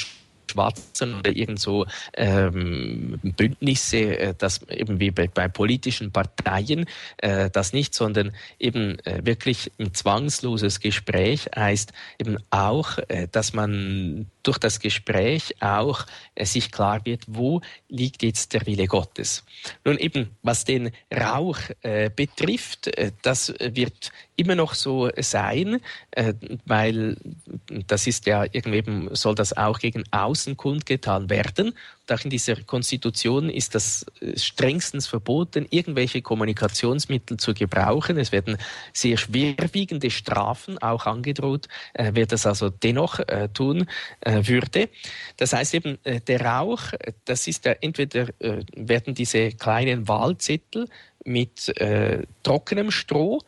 Schwarzen oder irgend so ähm, Bündnisse, äh, das eben wie bei, bei politischen Parteien, äh, das nicht, sondern eben äh, wirklich ein zwangsloses Gespräch heißt eben auch, dass man durch das Gespräch auch äh, sich klar wird, wo liegt jetzt der Wille Gottes. Nun eben, was den Rauch äh, betrifft, äh, das wird immer noch so sein, äh, weil das ist ja irgendwie soll das auch gegen außen kundgetan werden auch in dieser Konstitution ist das äh, strengstens verboten, irgendwelche Kommunikationsmittel zu gebrauchen. Es werden sehr schwerwiegende Strafen auch angedroht, äh, wer das also dennoch äh, tun äh, würde. Das heißt eben, äh, der Rauch, das ist ja entweder äh, werden diese kleinen Wahlzettel mit trockenem Stroh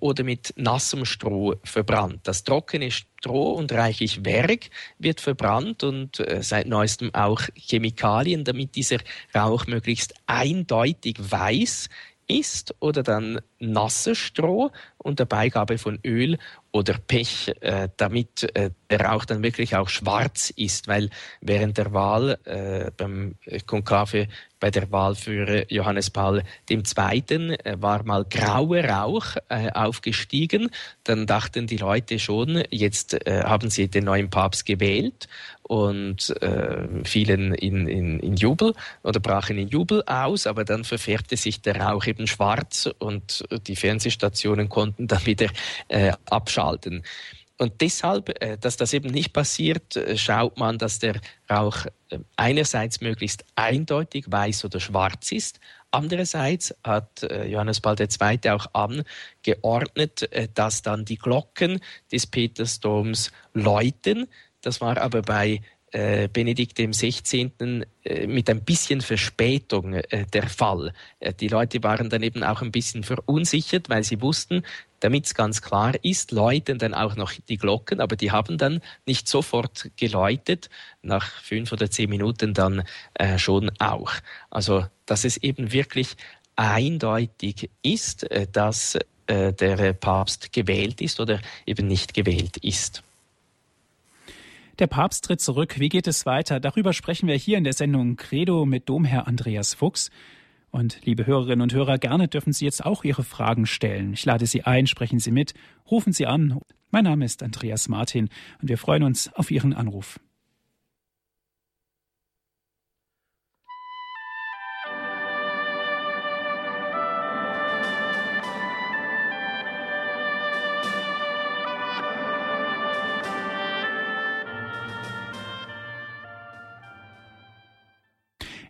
oder mit nassem Stroh verbrannt. Das trockene Stroh Stroh und reichlich Werk wird verbrannt und äh, seit neuestem auch Chemikalien, damit dieser Rauch möglichst eindeutig weiß ist oder dann nasses Stroh unter Beigabe von Öl oder Pech, äh, damit äh, der Rauch dann wirklich auch schwarz ist, weil während der Wahl äh, beim Konklave bei der Wahl für Johannes Paul II. Äh, war mal grauer Rauch äh, aufgestiegen. Dann dachten die Leute schon, jetzt äh, haben sie den neuen Papst gewählt und äh, fielen in, in, in Jubel oder brachen in Jubel aus, aber dann verfärbte sich der Rauch eben schwarz und die Fernsehstationen konnten dann wieder äh, abschalten. Und deshalb, äh, dass das eben nicht passiert, äh, schaut man, dass der Rauch äh, einerseits möglichst eindeutig weiß oder schwarz ist, andererseits hat Johannes Paul II. auch angeordnet, dass dann die Glocken des Petersdoms läuten. Das war aber bei äh, Benedikt dem 16. Äh, mit ein bisschen Verspätung äh, der Fall. Äh, die Leute waren dann eben auch ein bisschen verunsichert, weil sie wussten, damit es ganz klar ist, läuten dann auch noch die Glocken, aber die haben dann nicht sofort geläutet, nach fünf oder zehn Minuten dann äh, schon auch. Also, dass es eben wirklich eindeutig ist, dass der Papst gewählt ist oder eben nicht gewählt ist. Der Papst tritt zurück. Wie geht es weiter? Darüber sprechen wir hier in der Sendung Credo mit Domherr Andreas Fuchs. Und liebe Hörerinnen und Hörer, gerne dürfen Sie jetzt auch Ihre Fragen stellen. Ich lade Sie ein, sprechen Sie mit, rufen Sie an. Mein Name ist Andreas Martin und wir freuen uns auf Ihren Anruf.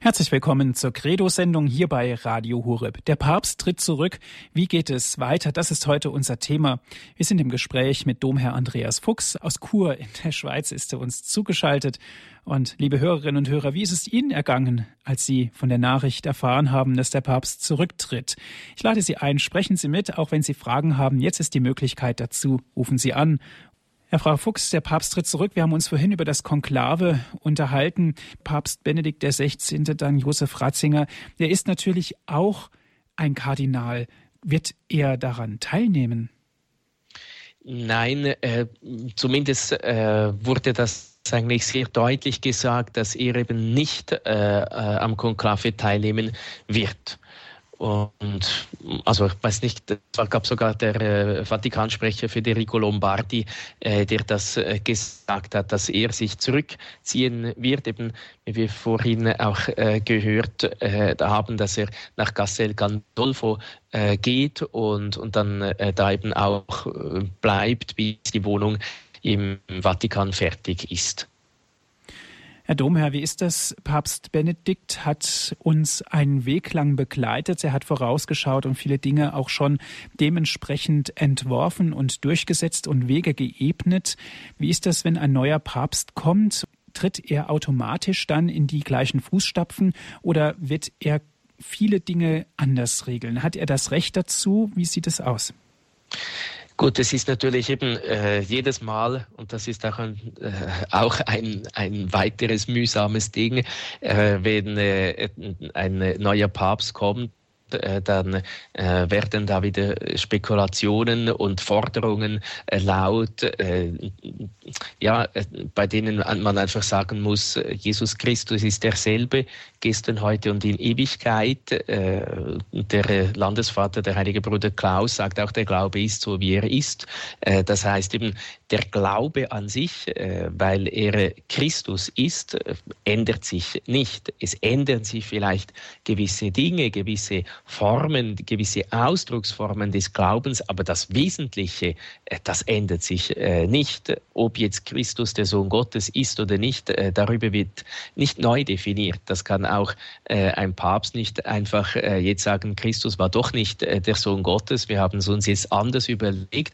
Herzlich willkommen zur Credo-Sendung hier bei Radio Horeb. Der Papst tritt zurück. Wie geht es weiter? Das ist heute unser Thema. Wir sind im Gespräch mit Domherr Andreas Fuchs aus Chur in der Schweiz ist er uns zugeschaltet. Und liebe Hörerinnen und Hörer, wie ist es Ihnen ergangen, als Sie von der Nachricht erfahren haben, dass der Papst zurücktritt? Ich lade Sie ein, sprechen Sie mit, auch wenn Sie Fragen haben. Jetzt ist die Möglichkeit dazu. Rufen Sie an Herr Frau Fuchs, der Papst tritt zurück. Wir haben uns vorhin über das Konklave unterhalten. Papst Benedikt XVI., dann Josef Ratzinger. Der ist natürlich auch ein Kardinal. Wird er daran teilnehmen? Nein, äh, zumindest äh, wurde das eigentlich sehr deutlich gesagt, dass er eben nicht äh, äh am Konklave teilnehmen wird. Und also ich weiß nicht, es gab sogar der äh, Vatikansprecher Federico Lombardi, äh, der das äh, gesagt hat, dass er sich zurückziehen wird, eben wie wir vorhin auch äh, gehört äh, haben, dass er nach Castel Gandolfo äh, geht und, und dann da eben auch bleibt, bis die Wohnung im Vatikan fertig ist. Herr Domherr, wie ist das? Papst Benedikt hat uns einen Weg lang begleitet. Er hat vorausgeschaut und viele Dinge auch schon dementsprechend entworfen und durchgesetzt und Wege geebnet. Wie ist das, wenn ein neuer Papst kommt? Tritt er automatisch dann in die gleichen Fußstapfen oder wird er viele Dinge anders regeln? Hat er das Recht dazu? Wie sieht es aus? Gut, es ist natürlich eben äh, jedes Mal, und das ist auch ein, äh, auch ein, ein weiteres mühsames Ding, äh, wenn äh, ein neuer Papst kommt, dann äh, werden da wieder Spekulationen und Forderungen äh, laut, äh, ja, äh, bei denen man einfach sagen muss, Jesus Christus ist derselbe, gestern, heute und in Ewigkeit. Äh, der Landesvater, der heilige Bruder Klaus, sagt auch, der Glaube ist so, wie er ist. das heißt eben, der Glaube an sich, weil er Christus ist, ändert sich nicht. Es ändern sich vielleicht gewisse Dinge, gewisse Formen, gewisse Ausdrucksformen des Glaubens, aber das Wesentliche, äh, das ändert sich äh, nicht. Ob jetzt Christus der Sohn Gottes ist oder nicht, äh, darüber wird nicht neu definiert. Das kann auch ein Papst nicht einfach jetzt sagen, Christus war doch nicht der Sohn Gottes, wir haben es uns jetzt anders überlegt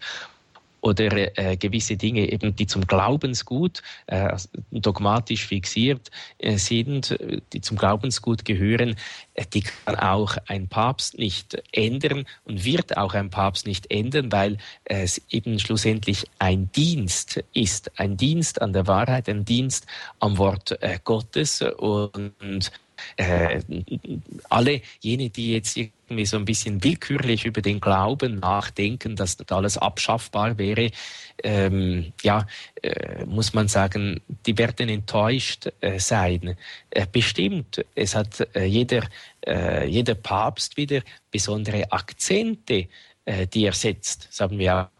oder äh, gewisse Dinge, eben, die zum Glaubensgut äh, dogmatisch fixiert äh, sind, die zum Glaubensgut gehören, äh, die kann auch ein Papst nicht ändern und wird auch ein Papst nicht ändern, weil es eben schlussendlich ein Dienst ist, ein Dienst an der Wahrheit, ein Dienst am Wort äh, Gottes und äh, alle jene, die jetzt irgendwie so ein bisschen willkürlich über den Glauben nachdenken, dass das alles abschaffbar wäre, ähm, ja, äh, muss man sagen, die werden enttäuscht äh, sein. Äh, bestimmt, es hat äh, jeder, äh, jeder Papst wieder besondere Akzente, die er setzt, sagen wir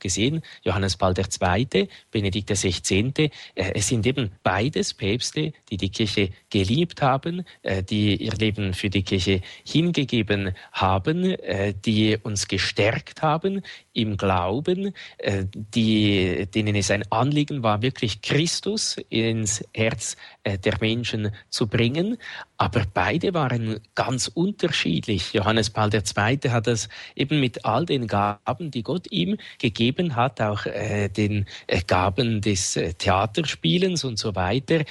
gesehen, Johannes Paul II., Benedikt XVI., äh, es sind eben beides Päpste, die die Kirche geliebt haben, äh, die ihr Leben für die Kirche hingegeben haben, äh, die uns gestärkt haben im Glauben, äh, die, denen es ein Anliegen war, wirklich Christus ins Herz äh, der Menschen zu bringen. Aber beide waren ganz unterschiedlich. Johannes Paul II. hat das eben mit all den Gaben, die Gott ihm gegeben hat, auch äh, den Gaben des Theaterspielens und so weiter,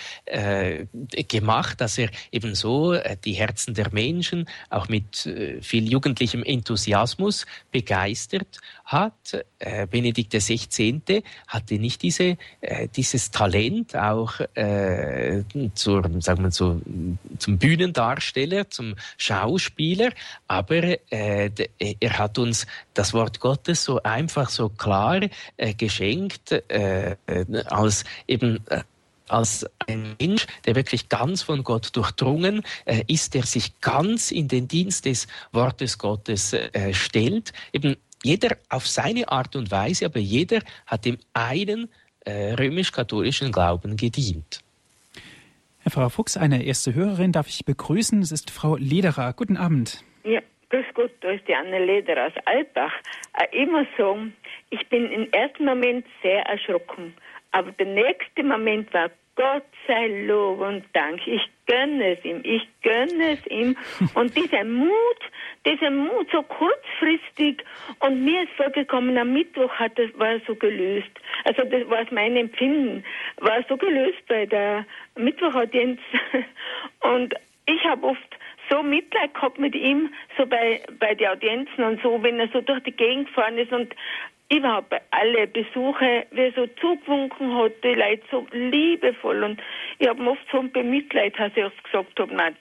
gemacht, dass er eben so die Herzen der Menschen auch mit viel jugendlichem Enthusiasmus begeistert hat. Äh, Benedikt XVI. hatte nicht diese, äh, dieses Talent auch äh, zur, sagen wir so, zum Bühnendarsteller, zum Schauspieler, aber äh, er hat uns das Wort Gottes so einfach, so klar äh, geschenkt, äh, als eben äh, als ein Mensch, der wirklich ganz von Gott durchdrungen äh, ist, der sich ganz in den Dienst des Wortes Gottes äh, stellt, eben jeder auf seine Art und Weise, aber jeder hat dem einen äh, römisch-katholischen Glauben gedient. Herr Frau Fuchs, eine erste Hörerin darf ich begrüßen. Es ist Frau Lederer. Guten Abend. Ja, grüß Gott, da ist die Anne Lederer aus Albach. Äh, immer so, ich bin im ersten Moment sehr erschrocken, aber der nächste Moment war Gott sei Lob und Dank. Ich gönne es ihm. Ich gönne es ihm. Und dieser Mut, dieser Mut so kurzfristig. Und mir ist vorgekommen, am Mittwoch hat das, war so gelöst. Also das war mein Empfinden. War so gelöst bei der Mittwochaudienz. Und ich habe oft so Mitleid gehabt mit ihm, so bei, bei den Audienzen und so, wenn er so durch die Gegend gefahren ist und überhaupt bei alle Besuche, wie er so zugewunken hat, die Leute so liebevoll und ich habe oft so ein Bemitleid, als ich es gesagt habe, nein,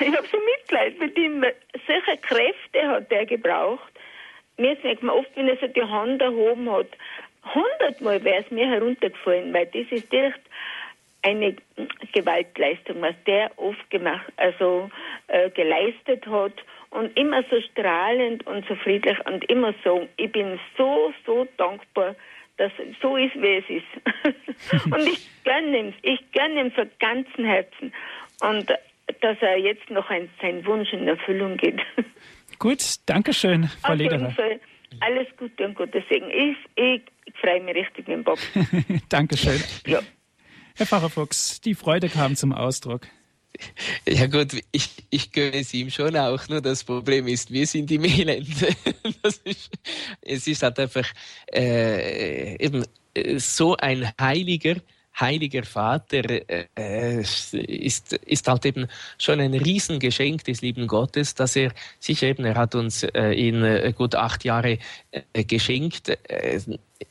ich habe so Mitleid mit ihm, solche Kräfte hat er gebraucht. Mir merkt man oft, wenn er so die Hand erhoben hat, hundertmal wäre es mir heruntergefallen, weil das ist direkt eine Gewaltleistung, was der oft gemacht, also äh, geleistet hat und immer so strahlend und so friedlich und immer so, ich bin so, so dankbar, dass so ist, wie es ist. und ich gönne ihm, ich gönne ihm von ganzem Herzen. Und dass er jetzt noch ein, sein Wunsch in Erfüllung geht. Gut, danke schön, Frau Auf Lederer. Fall alles Gute und Gottes Segen. Ich, ich, ich freue mich richtig mit dem Bob. Dankeschön. Ja. Herr Pfarrer Fuchs, die Freude kam zum Ausdruck. Ja gut, ich, ich gönne es ihm schon auch, nur das Problem ist, wir sind im Elend. Ist, es ist halt einfach äh, eben äh, so ein heiliger, heiliger Vater äh, ist, ist halt eben schon ein Riesengeschenk des lieben Gottes, dass er sich eben, er hat uns äh, in äh, gut acht Jahre äh, geschenkt, äh,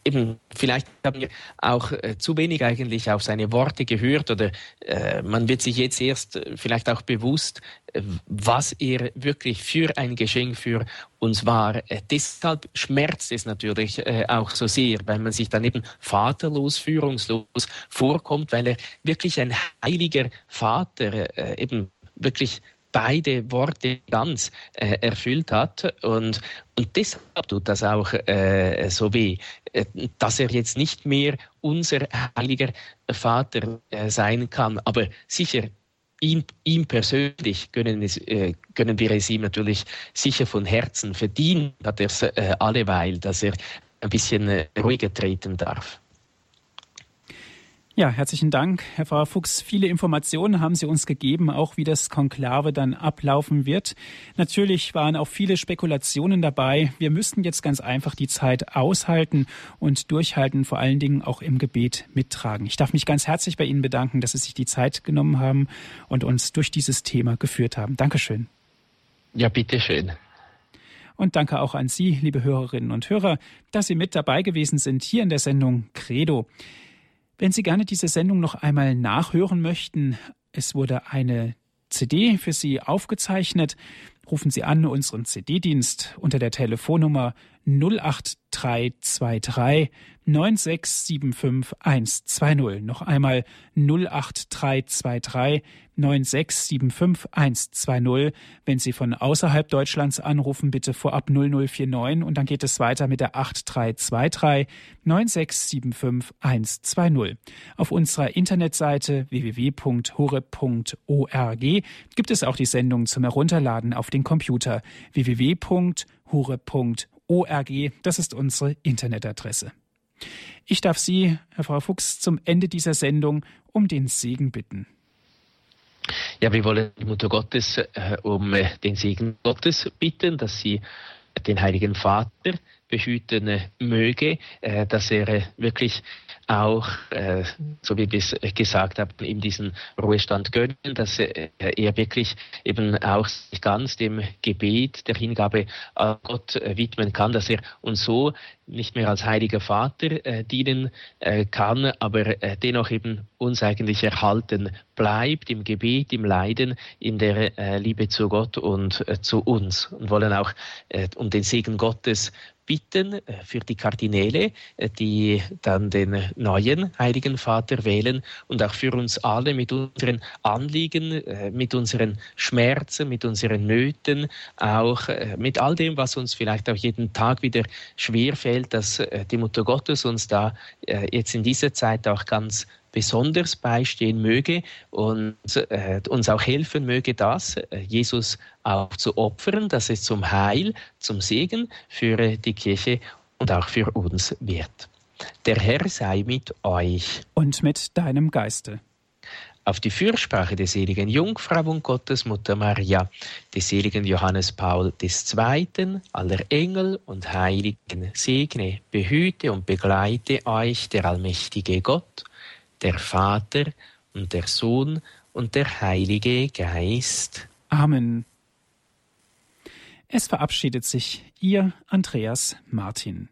eben vielleicht haben wir auch äh, zu wenig eigentlich auf seine Worte gehört oder äh, man wird sich jetzt erst äh, vielleicht auch bewusst, äh, was er wirklich für ein Geschenk für uns war. Äh, deshalb schmerzt es natürlich auch so sehr, weil man sich dann eben vaterlos, führungslos vorkommt, weil er wirklich ein heiliger Vater eben wirklich beide Worte ganz äh, erfüllt hat. Und, und deshalb tut das auch äh, so weh, äh, dass er jetzt nicht mehr unser heiliger Vater äh, sein kann. Aber sicher, ihm, ihm persönlich gönnen, es, äh, gönnen wir es ihm natürlich sicher von Herzen. Verdient hat er es äh, alleweil, dass er ein bisschen ruhiger treten darf. Ja, herzlichen Dank, Herr Pfarrer Fuchs. Viele Informationen haben Sie uns gegeben, auch wie das Konklave dann ablaufen wird. Natürlich waren auch viele Spekulationen dabei. Wir müssten jetzt ganz einfach die Zeit aushalten und durchhalten, vor allen Dingen auch im Gebet mittragen. Ich darf mich ganz herzlich bei Ihnen bedanken, dass Sie sich die Zeit genommen haben und uns durch dieses Thema geführt haben. Dankeschön. Ja, bitteschön. Und danke auch an Sie, liebe Hörerinnen und Hörer, dass Sie mit dabei gewesen sind hier in der Sendung Credo. Wenn Sie gerne diese Sendung noch einmal nachhören möchten, es wurde eine CD für Sie aufgezeichnet. Rufen Sie an unseren CD-Dienst unter der Telefonnummer 08323 9675120. Noch einmal 08323 9675120. Wenn Sie von außerhalb Deutschlands anrufen, bitte vorab 0049 und dann geht es weiter mit der 8323 9675120. Auf unserer Internetseite www.hore.org gibt es auch die Sendung zum Herunterladen auf den Computer www.hure.org. Das ist unsere Internetadresse. Ich darf Sie, Herr Frau Fuchs, zum Ende dieser Sendung um den Segen bitten. Ja, wir wollen die Mutter Gottes äh, um äh, den Segen Gottes bitten, dass sie den Heiligen Vater behüten möge, äh, dass er äh, wirklich auch, äh, so wie wir es gesagt haben, ihm diesen Ruhestand gönnen, dass er wirklich eben auch sich ganz dem Gebet der Hingabe an Gott widmen kann, dass er uns so nicht mehr als heiliger Vater äh, dienen äh, kann, aber äh, dennoch eben uns eigentlich erhalten bleibt im Gebet, im Leiden, in der äh, Liebe zu Gott und äh, zu uns und wollen auch äh, um den Segen Gottes bitten äh, für die Kardinäle, äh, die dann den neuen Heiligen Vater wählen und auch für uns alle mit unseren Anliegen, äh, mit unseren Schmerzen, mit unseren Nöten, auch mit all dem, was uns vielleicht auch jeden Tag wieder schwer fällt, dass die Mutter Gottes uns da jetzt in dieser Zeit auch ganz besonders beistehen möge und äh, uns auch helfen möge, das äh, Jesus auch zu opfern, dass es zum Heil, zum Segen für die Kirche und auch für uns wird. Der Herr sei mit euch. Und mit deinem Geiste. Auf die Fürsprache der seligen Jungfrau und Gottesmutter Maria, des seligen Johannes Paul II., aller Engel und Heiligen, segne, behüte und begleite euch der allmächtige Gott, der Vater und der Sohn und der Heilige Geist. Amen. Es verabschiedet sich Ihr Andreas Martin.